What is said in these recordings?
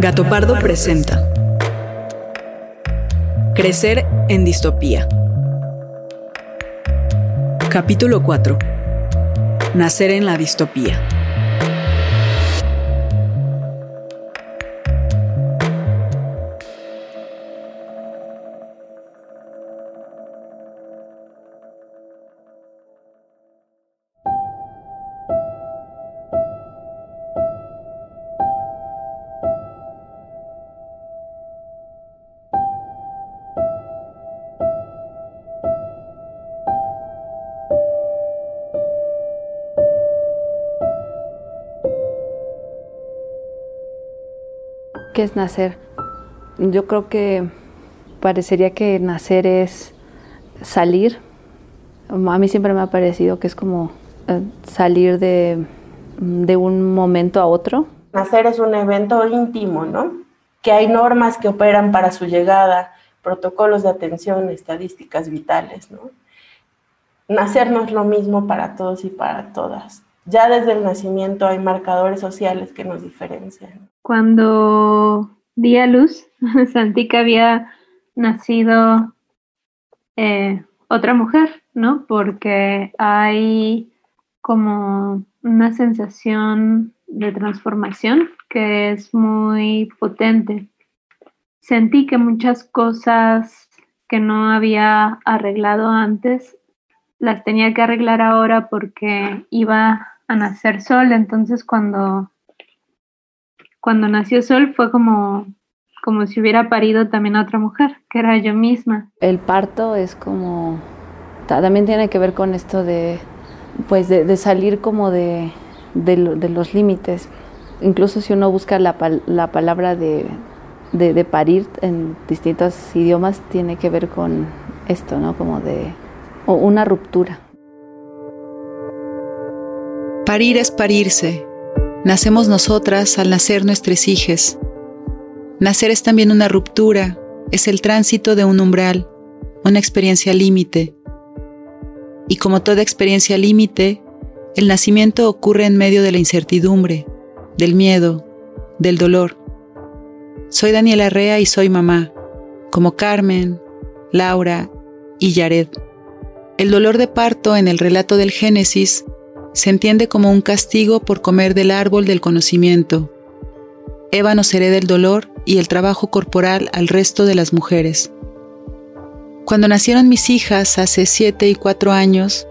Gato Pardo presenta Crecer en distopía. Capítulo 4. Nacer en la distopía. ¿Qué es nacer? Yo creo que parecería que nacer es salir. A mí siempre me ha parecido que es como eh, salir de, de un momento a otro. Nacer es un evento íntimo, ¿no? Que hay normas que operan para su llegada, protocolos de atención, estadísticas vitales, ¿no? Nacer no es lo mismo para todos y para todas. Ya desde el nacimiento hay marcadores sociales que nos diferencian. Cuando di a luz, que había nacido eh, otra mujer, ¿no? Porque hay como una sensación de transformación que es muy potente. Sentí que muchas cosas que no había arreglado antes las tenía que arreglar ahora porque iba a nacer Sol. Entonces cuando, cuando nació Sol fue como, como si hubiera parido también a otra mujer, que era yo misma. El parto es como, ta- también tiene que ver con esto de, pues de, salir como de, de, lo- de los límites. Incluso si uno busca la, la palabra de, de, de parir en distintos idiomas, tiene que ver con esto, ¿no? Como de o una ruptura. Parir es parirse. Nacemos nosotras al nacer nuestros hijes. Nacer es también una ruptura, es el tránsito de un umbral, una experiencia límite. Y como toda experiencia límite, el nacimiento ocurre en medio de la incertidumbre, del miedo, del dolor. Soy Daniela Arrea y soy mamá, como Carmen, Laura y Yared. El dolor de parto en el relato del Génesis se entiende como un castigo por comer del árbol del conocimiento. Eva nos hereda el dolor y el trabajo corporal al resto de las mujeres. Cuando nacieron mis hijas hace siete y cuatro años,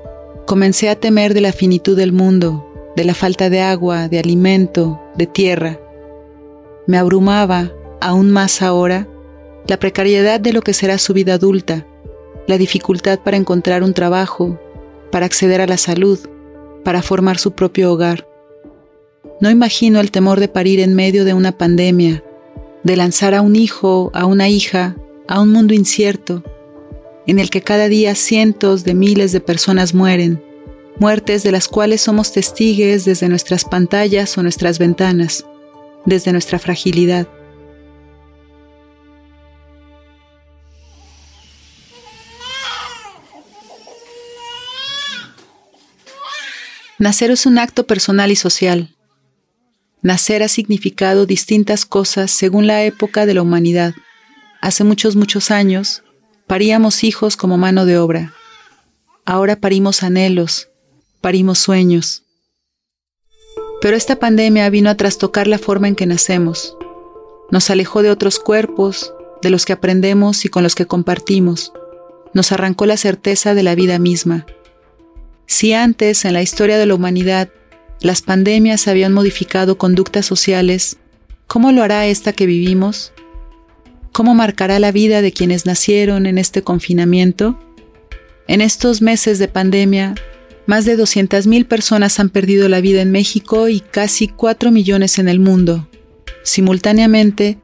comencé a temer de la finitud del mundo, de la falta de agua, de alimento, de tierra. Me abrumaba, aún más ahora, la precariedad de lo que será su vida adulta, la dificultad para encontrar un trabajo, para acceder a la salud, para formar su propio hogar. No imagino el temor de parir en medio de una pandemia, de lanzar a un hijo, a una hija, a un mundo incierto, en el que cada día cientos de miles de personas mueren, muertes de las cuales somos testigues desde nuestras pantallas o nuestras ventanas, desde nuestra fragilidad. Nacer es un acto personal y social. Nacer ha significado distintas cosas según la época de la humanidad. Hace muchos, muchos años, paríamos hijos como mano de obra. Ahora parimos anhelos, parimos sueños. Pero esta pandemia vino a trastocar la forma en que nacemos. Nos alejó de otros cuerpos, de los que aprendemos y con los que compartimos. Nos arrancó la certeza de la vida misma. Si antes, en la historia de la humanidad, las pandemias habían modificado conductas sociales, ¿cómo lo hará esta que vivimos? ¿Cómo marcará la vida de quienes nacieron en este confinamiento? En estos meses de pandemia, más de 200.000 personas han perdido la vida en México y casi 4 millones en el mundo. Simultáneamente,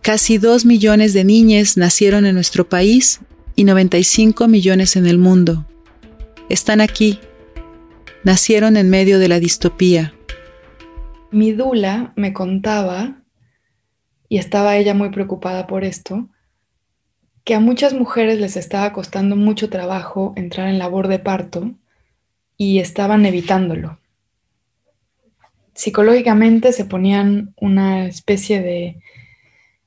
casi 2 millones de niñas nacieron en nuestro país y 95 millones en el mundo. Están aquí. Nacieron en medio de la distopía. Mi dula me contaba, y estaba ella muy preocupada por esto, que a muchas mujeres les estaba costando mucho trabajo entrar en labor de parto y estaban evitándolo. Psicológicamente se ponían una especie de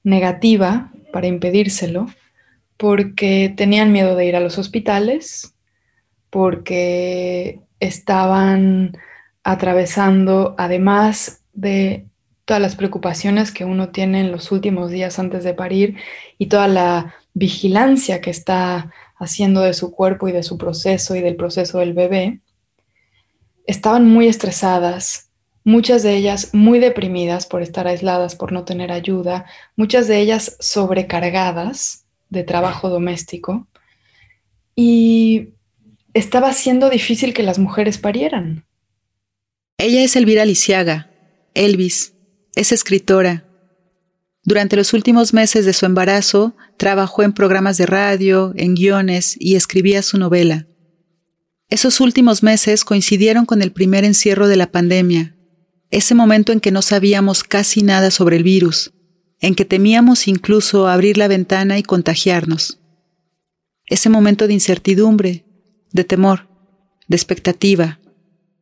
negativa para impedírselo porque tenían miedo de ir a los hospitales, porque estaban atravesando, además de todas las preocupaciones que uno tiene en los últimos días antes de parir y toda la vigilancia que está haciendo de su cuerpo y de su proceso y del proceso del bebé, estaban muy estresadas, muchas de ellas muy deprimidas por estar aisladas, por no tener ayuda, muchas de ellas sobrecargadas de trabajo doméstico. Y estaba siendo difícil que las mujeres parieran. Ella es Elvira Lisiaga, Elvis, es escritora. Durante los últimos meses de su embarazo, trabajó en programas de radio, en guiones y escribía su novela. Esos últimos meses coincidieron con el primer encierro de la pandemia, ese momento en que no sabíamos casi nada sobre el virus, en que temíamos incluso abrir la ventana y contagiarnos. Ese momento de incertidumbre, de temor, de expectativa.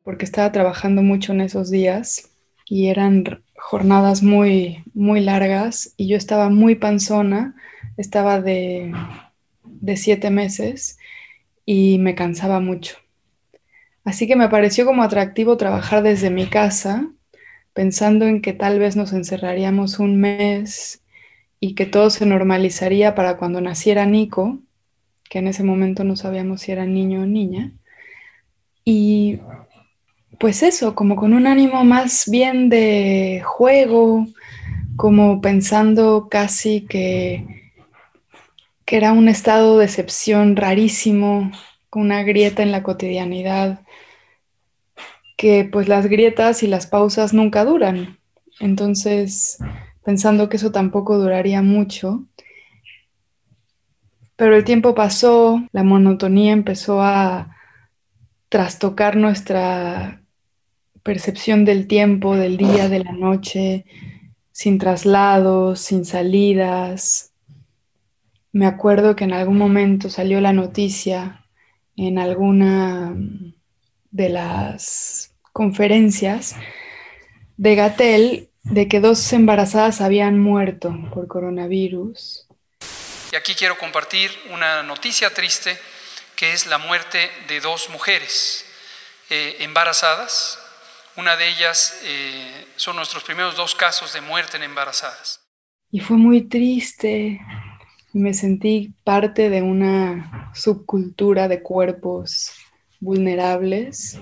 Porque estaba trabajando mucho en esos días y eran jornadas muy, muy largas y yo estaba muy panzona, estaba de, de siete meses y me cansaba mucho. Así que me pareció como atractivo trabajar desde mi casa, pensando en que tal vez nos encerraríamos un mes y que todo se normalizaría para cuando naciera Nico, que en ese momento no sabíamos si era niño o niña. Y pues eso, como con un ánimo más bien de juego, como pensando casi que que era un estado de excepción rarísimo, con una grieta en la cotidianidad, que pues las grietas y las pausas nunca duran. Entonces, pensando que eso tampoco duraría mucho, pero el tiempo pasó, la monotonía empezó a trastocar nuestra percepción del tiempo, del día, de la noche, sin traslados, sin salidas, me acuerdo que en algún momento salió la noticia en alguna de las conferencias de Gatel de que dos embarazadas habían muerto por coronavirus. Aquí quiero compartir una noticia triste que es la muerte de dos mujeres eh, embarazadas. Una de ellas eh, son nuestros primeros dos casos de muerte en embarazadas. Y fue muy triste me sentí parte de una subcultura de cuerpos vulnerables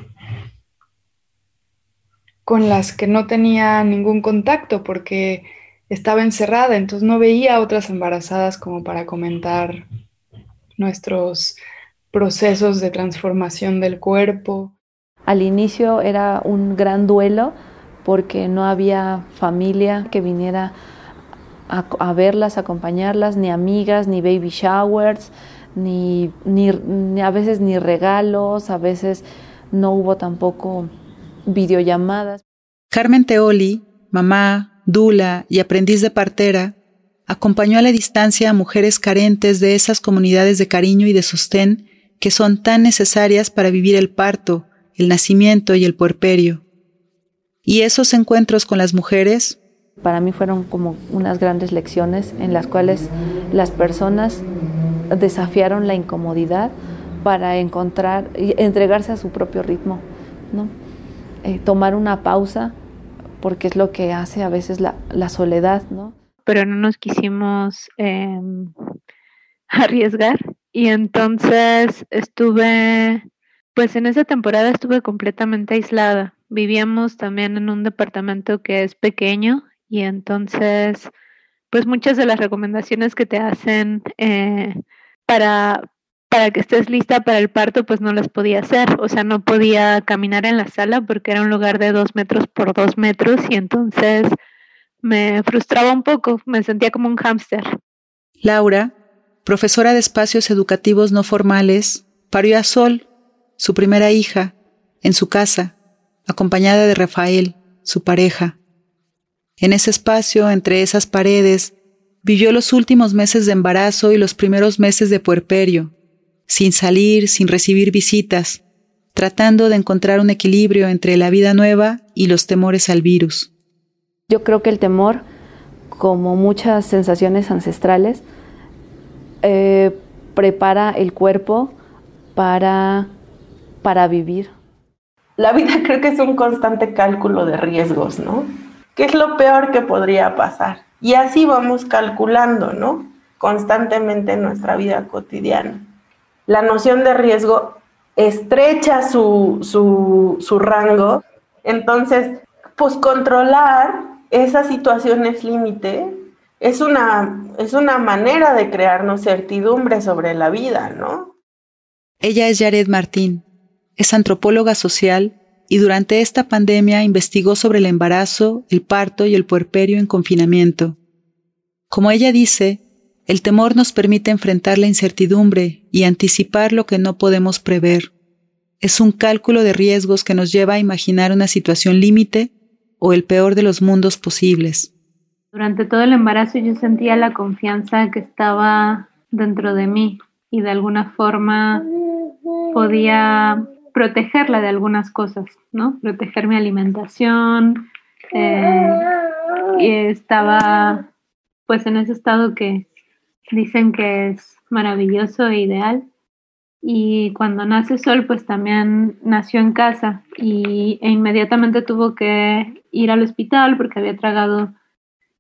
con las que no tenía ningún contacto porque estaba encerrada, entonces no veía a otras embarazadas como para comentar nuestros procesos de transformación del cuerpo. Al inicio era un gran duelo porque no había familia que viniera a, verlas, acompañarlas, ni amigas, ni baby showers, ni, ni, a veces ni regalos, a veces no hubo tampoco videollamadas. Carmen Teoli, mamá, dula y aprendiz de partera, acompañó a la distancia a mujeres carentes de esas comunidades de cariño y de sostén que son tan necesarias para vivir el parto, el nacimiento y el puerperio. Y esos encuentros con las mujeres para mí fueron como unas grandes lecciones en las cuales las personas desafiaron la incomodidad para encontrar y entregarse a su propio ritmo, ¿no? Eh, tomar una pausa porque es lo que hace a veces la, soledad, ¿no? Pero no nos quisimos em, arriesgar y entonces estuve, pues en esa temporada estuve completamente aislada. Vivíamos también en un departamento que es pequeño y entonces pues muchas de las recomendaciones que te hacen eh, para, para que estés lista para el parto, pues no las podía hacer. O sea, no podía caminar en la sala porque era un lugar de dos metros por dos metros y entonces me frustraba un poco, me sentía como un hámster. Laura, profesora de espacios educativos no formales, parió a Sol, su primera hija, en su casa, acompañada de Rafael, su pareja. En ese espacio, entre esas paredes, vivió los últimos meses de embarazo y los primeros meses de puerperio, sin salir, sin recibir visitas, tratando de encontrar un equilibrio entre la vida nueva y los temores al virus. Yo creo que el temor, como muchas sensaciones ancestrales, eh, prepara el cuerpo para, para vivir. La vida creo que es un constante cálculo de riesgos, ¿no? ¿Qué es lo peor que podría pasar? Y así vamos calculando, ¿no? Constantemente en nuestra vida cotidiana. La noción de riesgo estrecha su, su, su rango, entonces, pues controlar esas situaciones límite es una, es una manera de crearnos certidumbre sobre la vida, ¿no? Ella es Jared Martín, es antropóloga social y durante esta pandemia investigó sobre el embarazo, el parto y el puerperio en confinamiento. Como ella dice, el temor nos permite enfrentar la incertidumbre y anticipar lo que no podemos prever. Es un cálculo de riesgos que nos lleva a imaginar una situación límite o el peor de los mundos posibles. Durante todo el embarazo yo sentía la confianza que estaba dentro de mí y de alguna forma podía protegerla de algunas cosas, ¿no? Proteger mi alimentación. Eh, y estaba pues en ese estado que dicen que es maravilloso e ideal. Y cuando nace Sol, pues también nació en casa y, e inmediatamente tuvo que ir al hospital porque había tragado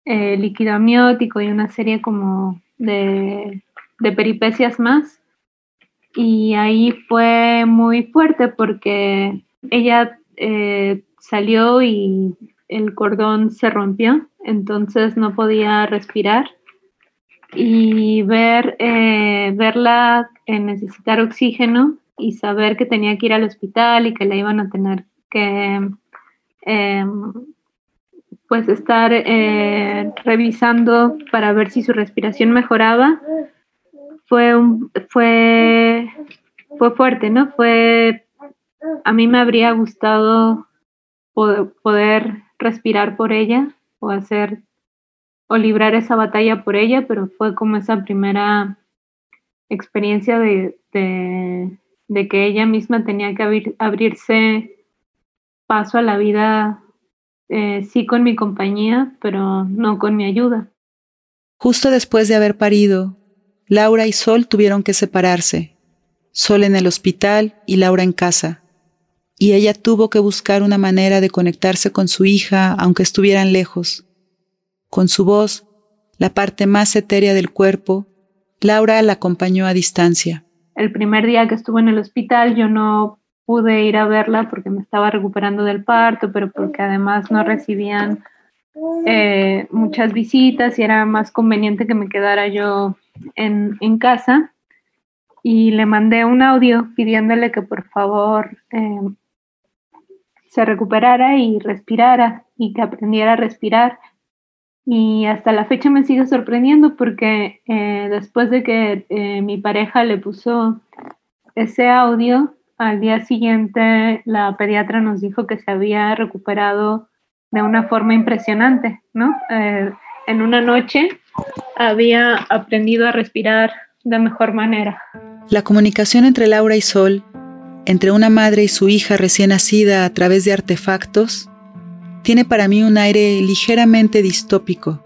eh, líquido amniótico y una serie como de, de peripecias más. Y ahí fue muy fuerte porque ella eh, salió y el cordón se rompió, entonces no podía respirar. Y ver, eh, verla necesitar oxígeno y saber que tenía que ir al hospital y que la iban a tener que em, pues estar eh, revisando para ver si su respiración mejoraba fue un, fue fue fuerte no fue a mí me habría gustado poder, respirar por ella o hacer o librar esa batalla por ella pero fue como esa primera experiencia de, de, que ella misma tenía que abrirse paso a la vida eh, sí con mi compañía, pero no con mi ayuda. Justo después de haber parido, Laura y Sol tuvieron que separarse, Sol en el hospital y Laura en casa, y ella tuvo que buscar una manera de conectarse con su hija aunque estuvieran lejos. Con su voz, la parte más etérea del cuerpo, Laura la acompañó a distancia. El primer día que estuve en el hospital yo no pude ir a verla porque me estaba recuperando del parto, pero porque además no recibían eh, muchas visitas y era más conveniente que me quedara yo en, casa. Y le mandé un audio pidiéndole que por favor eh, se recuperara y respirara y que aprendiera a respirar. Y hasta la fecha me sigue sorprendiendo porque eh, después de que mi pareja le puso ese audio, al día siguiente la pediatra nos dijo que se había recuperado de una forma impresionante, ¿no? Eh, en una noche había aprendido a respirar de mejor manera. La comunicación entre Laura y Sol, entre una madre y su hija recién nacida a través de artefactos, tiene para mí un aire ligeramente distópico.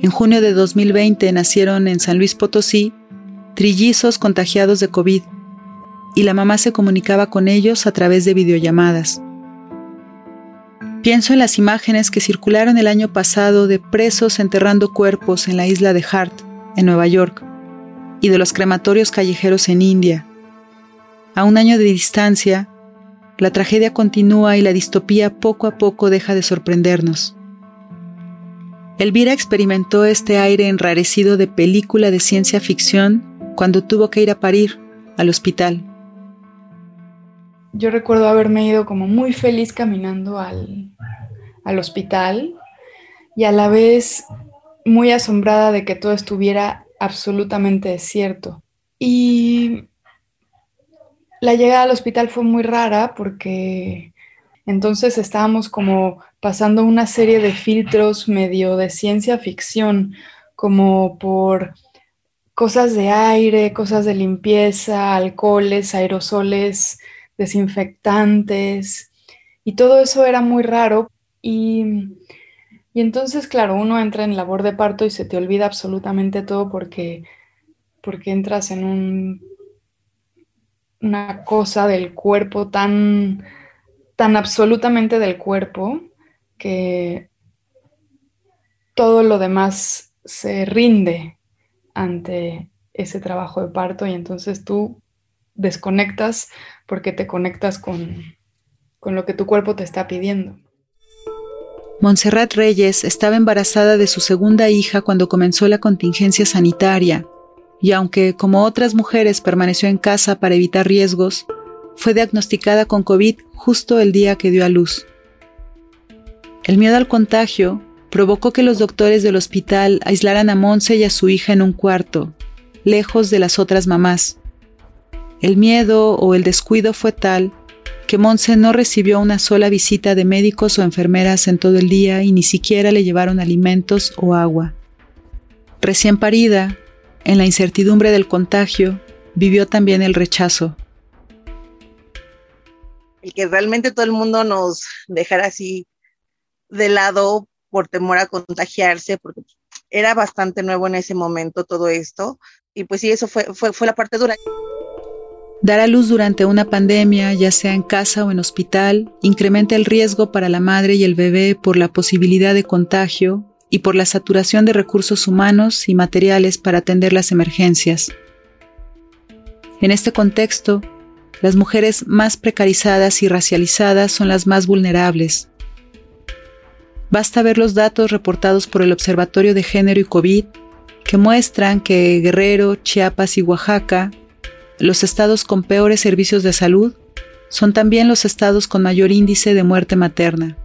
En junio de 2020 nacieron en San Luis Potosí trillizos contagiados de COVID y la mamá se comunicaba con ellos a través de videollamadas. Pienso en las imágenes que circularon el año pasado de presos enterrando cuerpos en la isla de Hart, en Nueva York, y de los crematorios callejeros en India. A un año de distancia, la tragedia continúa y la distopía poco a poco deja de sorprendernos. Elvira experimentó este aire enrarecido de película de ciencia ficción cuando tuvo que ir a parir al hospital. Yo recuerdo haberme ido como muy feliz caminando al, al hospital y a la vez muy asombrada de que todo estuviera absolutamente desierto. Y la llegada al hospital fue muy rara porque entonces estábamos como pasando una serie de filtros medio de ciencia ficción, como por cosas de aire, cosas de limpieza, alcoholes, aerosoles, desinfectantes, y todo eso era muy raro. Y, y entonces, claro, uno entra en labor de parto y se te olvida absolutamente todo porque, porque entras en un, una cosa del cuerpo tan tan absolutamente del cuerpo que todo lo demás se rinde ante ese trabajo de parto y entonces tú desconectas porque te conectas con, con lo que tu cuerpo te está pidiendo. Montserrat Reyes estaba embarazada de su segunda hija cuando comenzó la contingencia sanitaria y aunque como otras mujeres permaneció en casa para evitar riesgos, fue diagnosticada con COVID justo el día que dio a luz. El miedo al contagio provocó que los doctores del hospital aislaran a Monse y a su hija en un cuarto, lejos de las otras mamás. El miedo o el descuido fue tal que Monse no recibió una sola visita de médicos o enfermeras en todo el día y ni siquiera le llevaron alimentos o agua. Recién parida, en la incertidumbre del contagio, vivió también el rechazo el que realmente todo el mundo nos dejara así de lado por temor a contagiarse, porque era bastante nuevo en ese momento todo esto. Y pues sí, eso fue, fue, fue la parte dura. Dar a luz durante una pandemia, ya sea en casa o en hospital, incrementa el riesgo para la madre y el bebé por la posibilidad de contagio y por la saturación de recursos humanos y materiales para atender las emergencias. En este contexto, las mujeres más precarizadas y racializadas son las más vulnerables. Basta ver los datos reportados por el Observatorio de Género y COVID que muestran que Guerrero, Chiapas y Oaxaca, los estados con peores servicios de salud, son también los estados con mayor índice de muerte materna.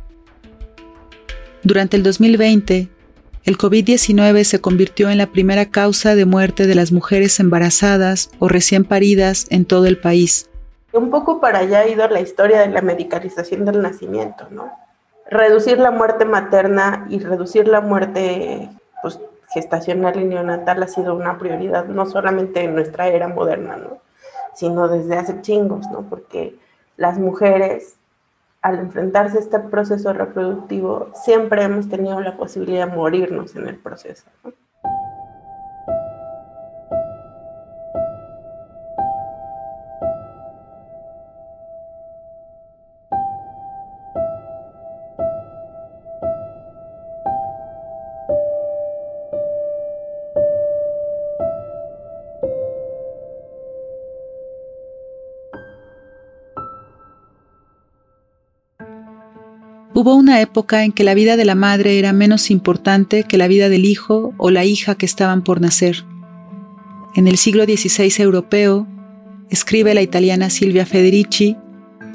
Durante el 2020, el COVID-19 se convirtió en la primera causa de muerte de las mujeres embarazadas o recién paridas en todo el país. Un poco para allá ha ido la historia de la medicalización del nacimiento, ¿no? Reducir la muerte materna y reducir la muerte pues, gestacional y neonatal ha sido una prioridad, no solamente en nuestra era moderna, ¿no? Sino desde hace chingos, ¿no? Porque las mujeres, al enfrentarse a este proceso reproductivo, siempre hemos tenido la posibilidad de morirnos en el proceso. Hubo una época en que la vida de la madre era menos importante que la vida del hijo o la hija que estaban por nacer. En el siglo XVI europeo, escribe la italiana Silvia Federici,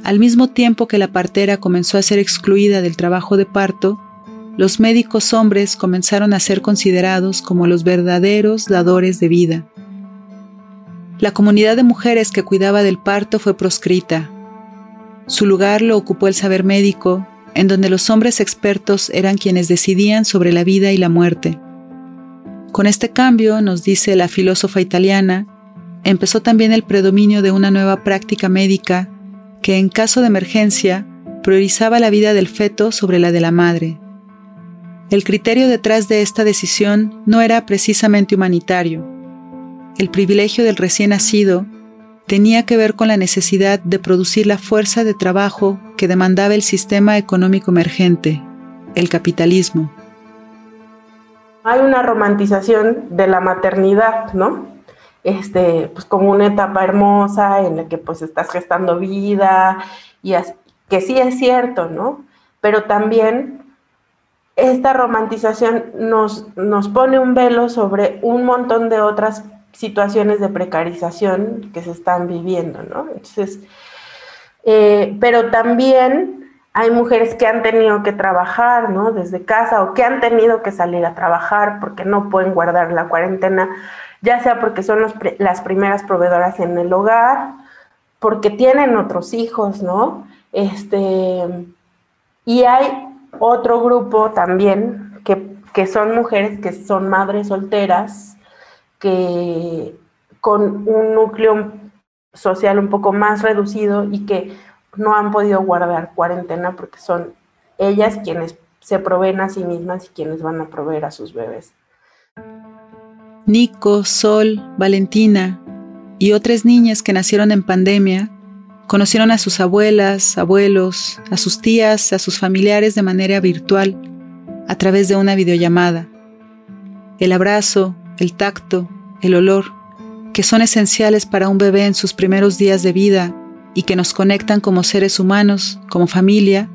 al mismo tiempo que la partera comenzó a ser excluida del trabajo de parto, los médicos hombres comenzaron a ser considerados como los verdaderos dadores de vida. La comunidad de mujeres que cuidaba del parto fue proscrita. Su lugar lo ocupó el saber médico, en donde los hombres expertos eran quienes decidían sobre la vida y la muerte. Con este cambio, nos dice la filósofa italiana, empezó también el predominio de una nueva práctica médica que en caso de emergencia priorizaba la vida del feto sobre la de la madre. El criterio detrás de esta decisión no era precisamente humanitario. El privilegio del recién nacido tenía que ver con la necesidad de producir la fuerza de trabajo que demandaba el sistema económico emergente, el capitalismo. Hay una romantización de la maternidad, ¿no? Este, pues como una etapa hermosa en la que pues estás gestando vida y que sí es cierto, ¿no? Pero también esta romantización nos, nos pone un velo sobre un montón de otras situaciones de precarización que se están viviendo, ¿no? Entonces, eh, pero también hay mujeres que han tenido que trabajar, ¿no? Desde casa o que han tenido que salir a trabajar porque no pueden guardar la cuarentena, ya sea porque son las primeras proveedoras en el hogar, porque tienen otros hijos, ¿no? Este, y hay otro grupo también que, que son mujeres que son madres solteras, que con un núcleo social un poco más reducido y que no han podido guardar cuarentena porque son ellas quienes se proveen a sí mismas y quienes van a proveer a sus bebés. Nico, Sol, Valentina y otras niñas que nacieron en pandemia conocieron a sus abuelas, abuelos, a sus tías, a sus familiares de manera virtual, a través de una videollamada. El abrazo, el tacto, el olor, que son esenciales para un bebé en sus primeros días de vida y que nos conectan como seres humanos, como familia,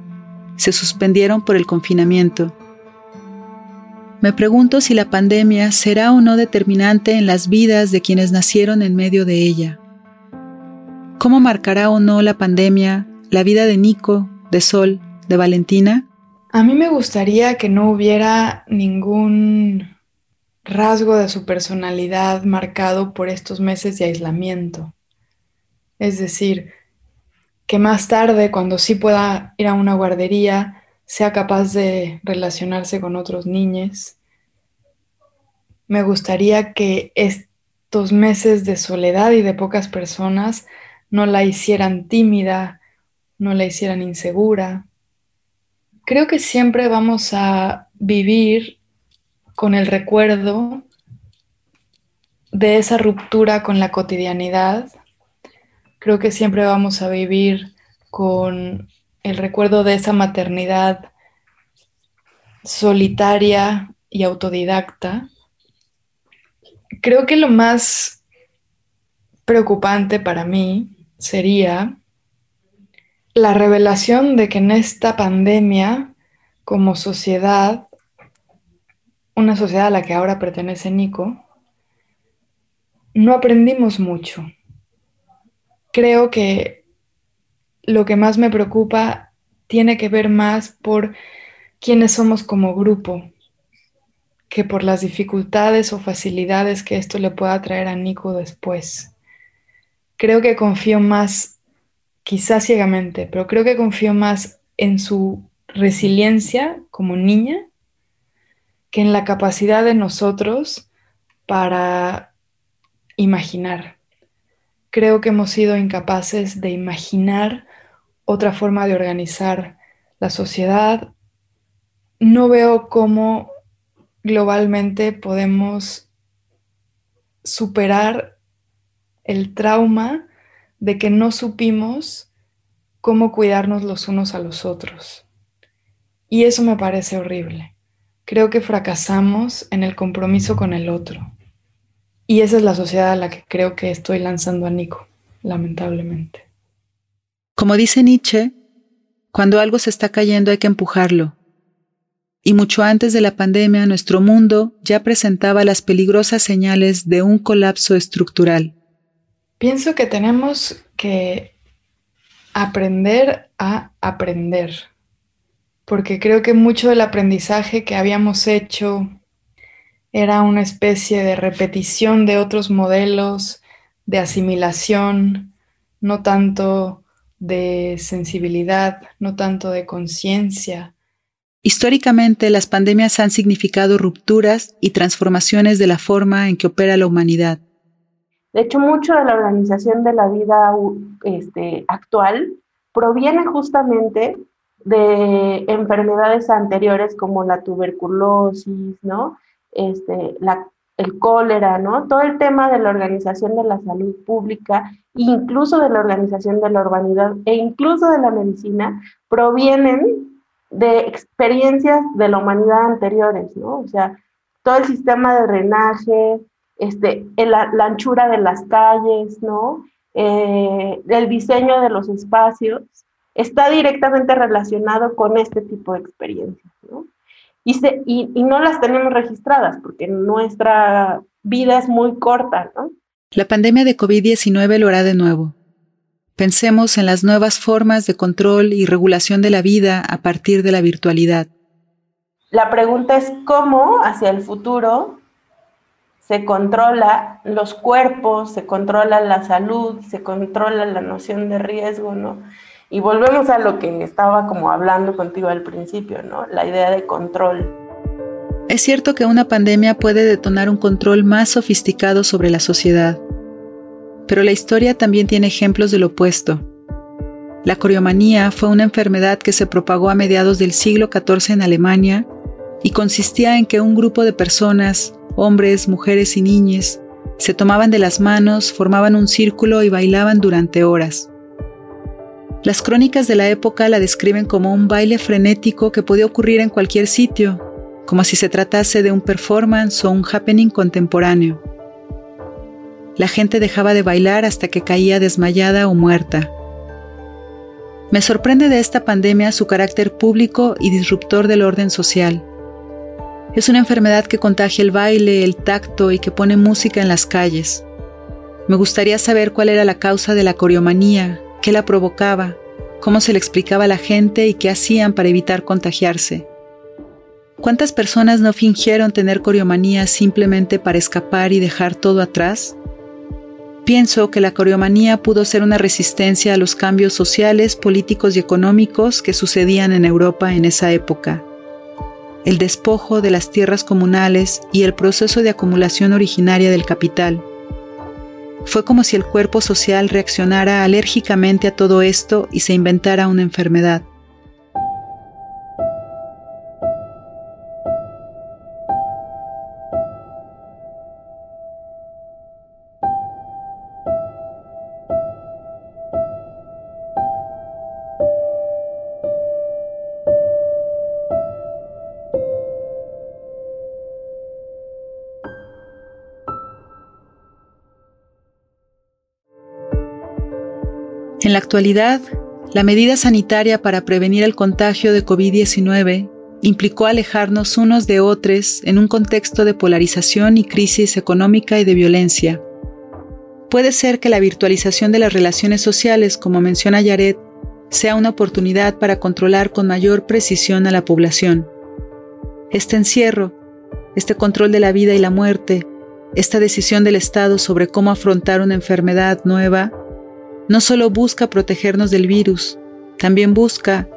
se suspendieron por el confinamiento. Me pregunto si la pandemia será o no determinante en las vidas de quienes nacieron en medio de ella. ¿Cómo marcará o no la pandemia la vida de Nico, de Sol, de Valentina? A mí me gustaría que no hubiera ningún rasgo de su personalidad marcado por estos meses de aislamiento. Es decir, que más tarde, cuando sí pueda ir a una guardería, sea capaz de relacionarse con otros niños. Me gustaría que estos meses de soledad y de pocas personas no la hicieran tímida, no la hicieran insegura. Creo que siempre vamos a vivir con el recuerdo de esa ruptura con la cotidianidad. Creo que siempre vamos a vivir con el recuerdo de esa maternidad solitaria y autodidacta. Creo que lo más preocupante para mí sería la revelación de que en esta pandemia, como sociedad, una sociedad a la que ahora pertenece Nico, no aprendimos mucho. Creo que lo que más me preocupa tiene que ver más por quiénes somos como grupo que por las dificultades o facilidades que esto le pueda traer a Nico después. Creo que confío más, quizás ciegamente, pero creo que confío más en su resiliencia como niña que en la capacidad de nosotros para imaginar. Creo que hemos sido incapaces de imaginar otra forma de organizar la sociedad. No veo cómo globalmente podemos superar el trauma de que no supimos cómo cuidarnos los unos a los otros. Y eso me parece horrible creo que fracasamos en el compromiso con el otro. Y esa es la sociedad a la que creo que estoy lanzando a Nico, lamentablemente. Como dice Nietzsche, cuando algo se está cayendo hay que empujarlo. Y mucho antes de la pandemia nuestro mundo ya presentaba las peligrosas señales de un colapso estructural. Pienso que tenemos que aprender a aprender porque creo que mucho del aprendizaje que habíamos hecho era una especie de repetición de otros modelos, de asimilación, no tanto de sensibilidad, no tanto de conciencia. Históricamente, las pandemias han significado rupturas y transformaciones de la forma en que opera la humanidad. De hecho, mucho de la organización de la vida este, actual proviene justamente de enfermedades anteriores como la tuberculosis, ¿no? Este, la, el cólera, ¿no? Todo el tema de la organización de la salud pública, incluso de la organización de la urbanidad e incluso de la medicina, provienen de experiencias de la humanidad anteriores, ¿no? O sea, todo el sistema de drenaje, este, la, anchura de las calles, ¿no? Eh, el diseño de los espacios, está directamente relacionado con este tipo de experiencias. y, se, y, y no las tenemos registradas porque nuestra vida es muy corta, ¿no? La pandemia de COVID-19 lo hará de nuevo. Pensemos en las nuevas formas de control y regulación de la vida a partir de la virtualidad. La pregunta es cómo hacia el futuro se controla los cuerpos, se controla la salud, se controla la noción de riesgo, ¿no? Y volvemos a lo que estaba como hablando contigo al principio, ¿no? La idea de control. Es cierto que una pandemia puede detonar un control más sofisticado sobre la sociedad, pero la historia también tiene ejemplos del opuesto. La coriomanía fue una enfermedad que se propagó a mediados del siglo XIV en Alemania y consistía en que un grupo de personas, hombres, mujeres y niñas, se tomaban de las manos, formaban un círculo y bailaban durante horas. Las crónicas de la época la describen como un baile frenético que podía ocurrir en cualquier sitio, como si se tratase de un performance o un happening contemporáneo. La gente dejaba de bailar hasta que caía desmayada o muerta. Me sorprende de esta pandemia su carácter público y disruptor del orden social. Es una enfermedad que contagia el baile, el tacto y que pone música en las calles. Me gustaría saber cuál era la causa de la coreomanía, qué la provocaba, cómo se le explicaba a la gente y qué hacían para evitar contagiarse. ¿Cuántas personas no fingieron tener coreomanía simplemente para escapar y dejar todo atrás? Pienso que la coreomanía pudo ser una resistencia a los cambios sociales, políticos y económicos que sucedían en Europa en esa época. El despojo de las tierras comunales y el proceso de acumulación originaria del capital. Fue como si el cuerpo social reaccionara alérgicamente a todo esto y se inventara una enfermedad. La actualidad, la medida sanitaria para prevenir el contagio de COVID-19 implicó alejarnos unos de otros en un contexto de polarización y crisis económica y de violencia. Puede ser que la virtualización de las relaciones sociales, como menciona Yaret, sea una oportunidad para controlar con mayor precisión a la población. Este encierro, este control de la vida y la muerte, esta decisión del Estado sobre cómo afrontar una enfermedad nueva, no solo busca protegernos del virus, también busca,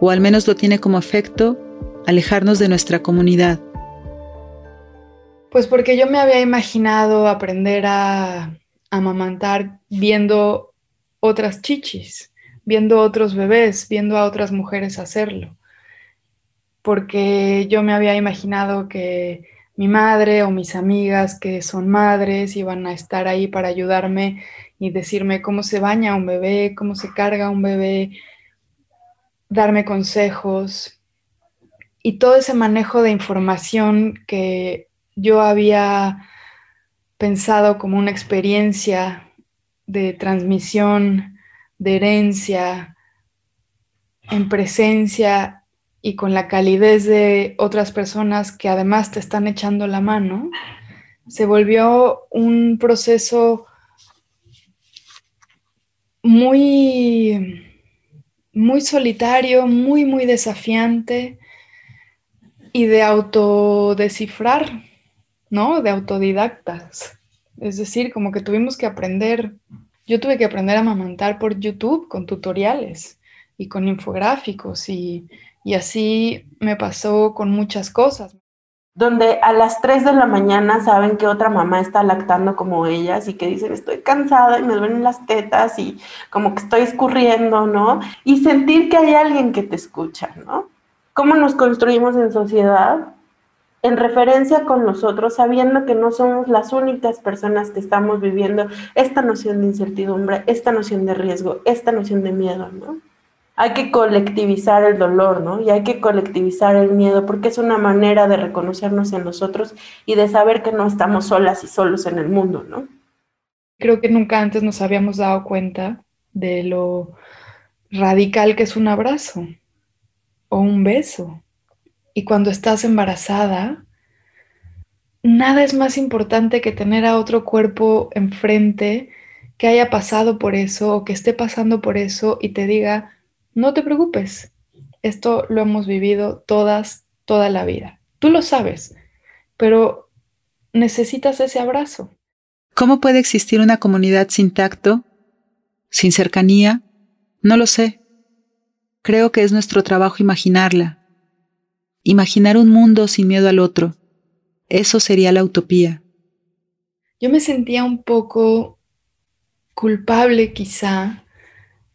o al menos lo tiene como efecto, alejarnos de nuestra comunidad. Pues porque yo me había imaginado aprender a amamantar viendo otras chichis, viendo otros bebés, viendo a otras mujeres hacerlo. Porque yo me había imaginado que mi madre o mis amigas que son madres iban a estar ahí para ayudarme y decirme cómo se baña un bebé, cómo se carga un bebé, darme consejos y todo ese manejo de información que yo había pensado como una experiencia de transmisión, de herencia, en presencia y con la calidez de otras personas que además te están echando la mano, se volvió un proceso muy, muy solitario, muy, muy desafiante y de autodescifrar, ¿no? De autodidactas. Es decir, como que tuvimos que aprender, yo tuve que aprender a amamantar por YouTube con tutoriales y con infográficos y, y así me pasó con muchas cosas donde a las 3 de la mañana saben que otra mamá está lactando como ellas y que dicen estoy cansada y me duelen las tetas y como que estoy escurriendo, ¿no? Y sentir que hay alguien que te escucha, ¿no? ¿Cómo nos construimos en sociedad? En referencia con nosotros, sabiendo que no somos las únicas personas que estamos viviendo esta noción de incertidumbre, esta noción de riesgo, esta noción de miedo, ¿no? Hay que colectivizar el dolor, ¿no? Y hay que colectivizar el miedo, porque es una manera de reconocernos en nosotros y de saber que no estamos solas y solos en el mundo, ¿no? Creo que nunca antes nos habíamos dado cuenta de lo radical que es un abrazo o un beso y cuando estás embarazada, nada es más importante que tener a otro cuerpo enfrente que haya pasado por eso o que esté pasando por eso y te diga, no te preocupes, esto lo hemos vivido todas, toda la vida. Tú lo sabes, pero necesitas ese abrazo. ¿Cómo puede existir una comunidad sin tacto, sin cercanía? No lo sé. Creo que es nuestro trabajo imaginarla. Imaginar un mundo sin miedo al otro. Eso sería la utopía. Yo me sentía un poco culpable quizá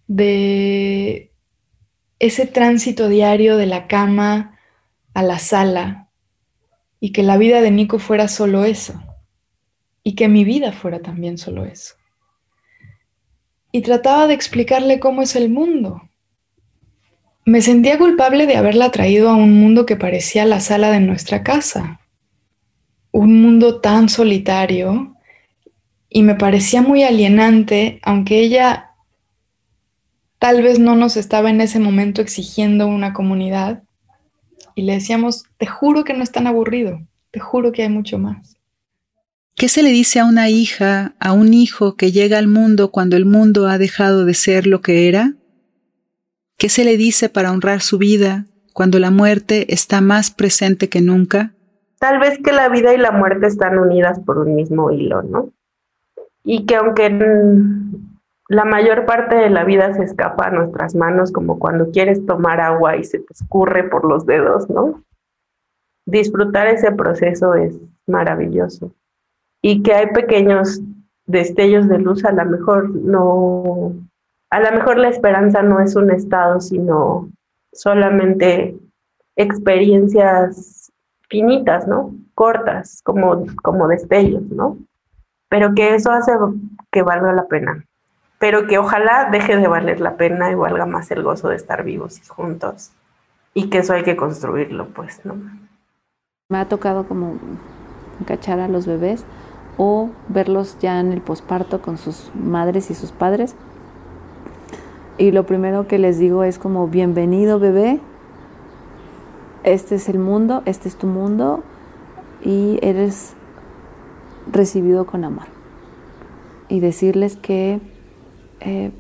de ese tránsito diario de la cama a la sala y que la vida de Nico fuera solo eso y que mi vida fuera también solo eso. Y trataba de explicarle cómo es el mundo. Me sentía culpable de haberla traído a un mundo que parecía la sala de nuestra casa, un mundo tan solitario y me parecía muy alienante, aunque ella tal vez no nos estaba en ese momento exigiendo una comunidad y le decíamos, te juro que no es tan aburrido, te juro que hay mucho más. ¿Qué se le dice a una hija, a un hijo que llega al mundo cuando el mundo ha dejado de ser lo que era? ¿Qué se le dice para honrar su vida cuando la muerte está más presente que nunca? Tal vez que la vida y la muerte están unidas por un mismo hilo, ¿no? Y que aunque la mayor parte de la vida se escapa a nuestras manos, como cuando quieres tomar agua y se te escurre por los dedos, ¿no? Disfrutar ese proceso es maravilloso. Y que hay pequeños destellos de luz, a lo mejor no, a lo mejor la esperanza no es un estado, sino solamente experiencias finitas, ¿no? Cortas, como, como destellos, ¿no? Pero que eso hace que valga la pena pero que ojalá deje de valer la pena y valga más el gozo de estar vivos y juntos. Y que eso hay que construirlo, pues, ¿no? Me ha tocado como cachar a los bebés o verlos ya en el posparto con sus madres y sus padres. Y lo primero que les digo es como, bienvenido bebé, este es el mundo, este es tu mundo y eres recibido con amor. Y decirles que eh,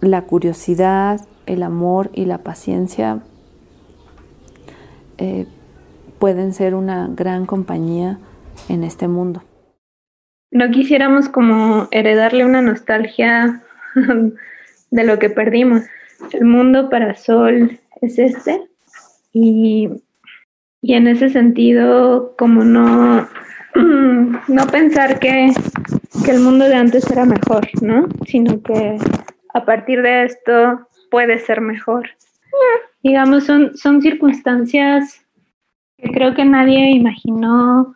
la curiosidad, el amor y la paciencia eh, pueden ser una gran compañía en este mundo. No quisiéramos como heredarle una nostalgia de lo que perdimos. El mundo para Sol es este y, y en ese sentido como no, no pensar que que el mundo de antes era mejor, ¿no? Sino que a partir de esto puede ser mejor. Digamos, son, son circunstancias que creo que nadie imaginó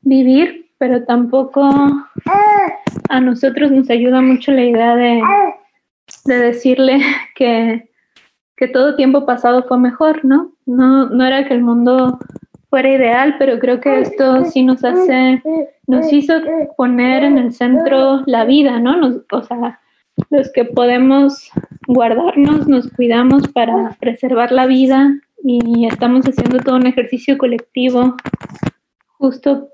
vivir, pero tampoco a nosotros nos ayuda mucho la idea de, de decirle que, que todo tiempo pasado fue mejor, ¿no? ¿no? No era que el mundo fuera ideal, pero creo que esto sí nos hace, nos hizo poner en el centro la vida, ¿no? Nos, o sea, los que podemos guardarnos, nos cuidamos para preservar la vida y estamos haciendo todo un ejercicio colectivo justo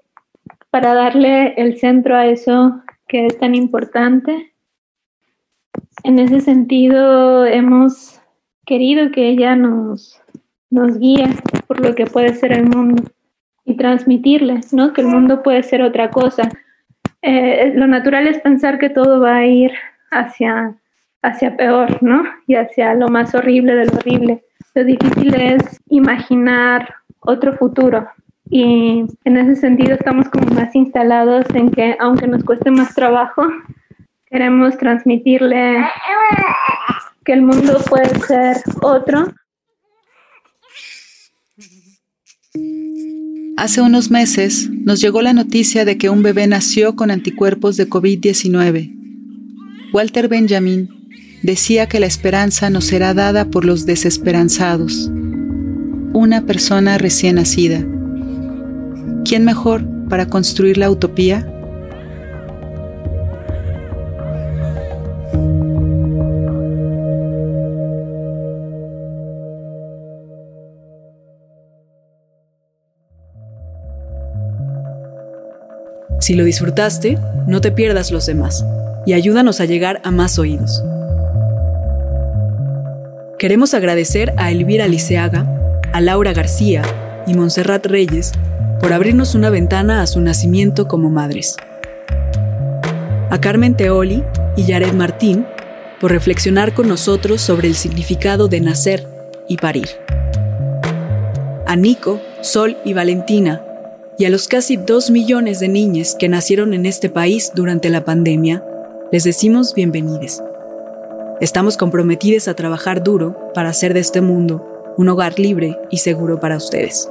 para darle el centro a eso que es tan importante. En ese sentido, hemos querido que ella nos, nos guíe por lo que puede ser el mundo y transmitirle, ¿no? Que el mundo puede ser otra cosa. Eh, lo natural es pensar que todo va a ir hacia, hacia peor, ¿no? Y hacia lo más horrible de lo horrible. Lo difícil es imaginar otro futuro. Y en ese sentido estamos como más instalados en que aunque nos cueste más trabajo, queremos transmitirle que el mundo puede ser otro Hace unos meses nos llegó la noticia de que un bebé nació con anticuerpos de COVID-19. Walter Benjamin decía que la esperanza nos será dada por los desesperanzados. Una persona recién nacida. ¿Quién mejor para construir la utopía? Si lo disfrutaste, no te pierdas los demás y ayúdanos a llegar a más oídos. Queremos agradecer a Elvira Liceaga, a Laura García y Montserrat Reyes por abrirnos una ventana a su nacimiento como madres. A Carmen Teoli y Yared Martín por reflexionar con nosotros sobre el significado de nacer y parir. A Nico, Sol y Valentina y a los casi dos millones de niñas que nacieron en este país durante la pandemia, les decimos bienvenidos. Estamos comprometidos a trabajar duro para hacer de este mundo un hogar libre y seguro para ustedes.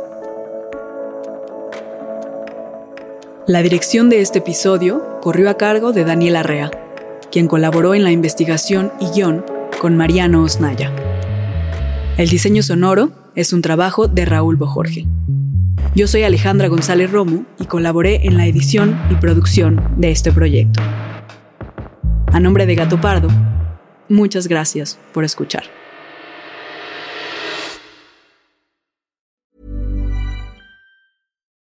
La dirección de este episodio corrió a cargo de Daniel Arrea, quien colaboró en la investigación y guion con Mariano Osnaya. El diseño sonoro es un trabajo de Raúl Bojorge. Yo soy Alejandra González Romo y colaboré en la edición y producción de este proyecto. A nombre de Gato Pardo, muchas gracias por escuchar.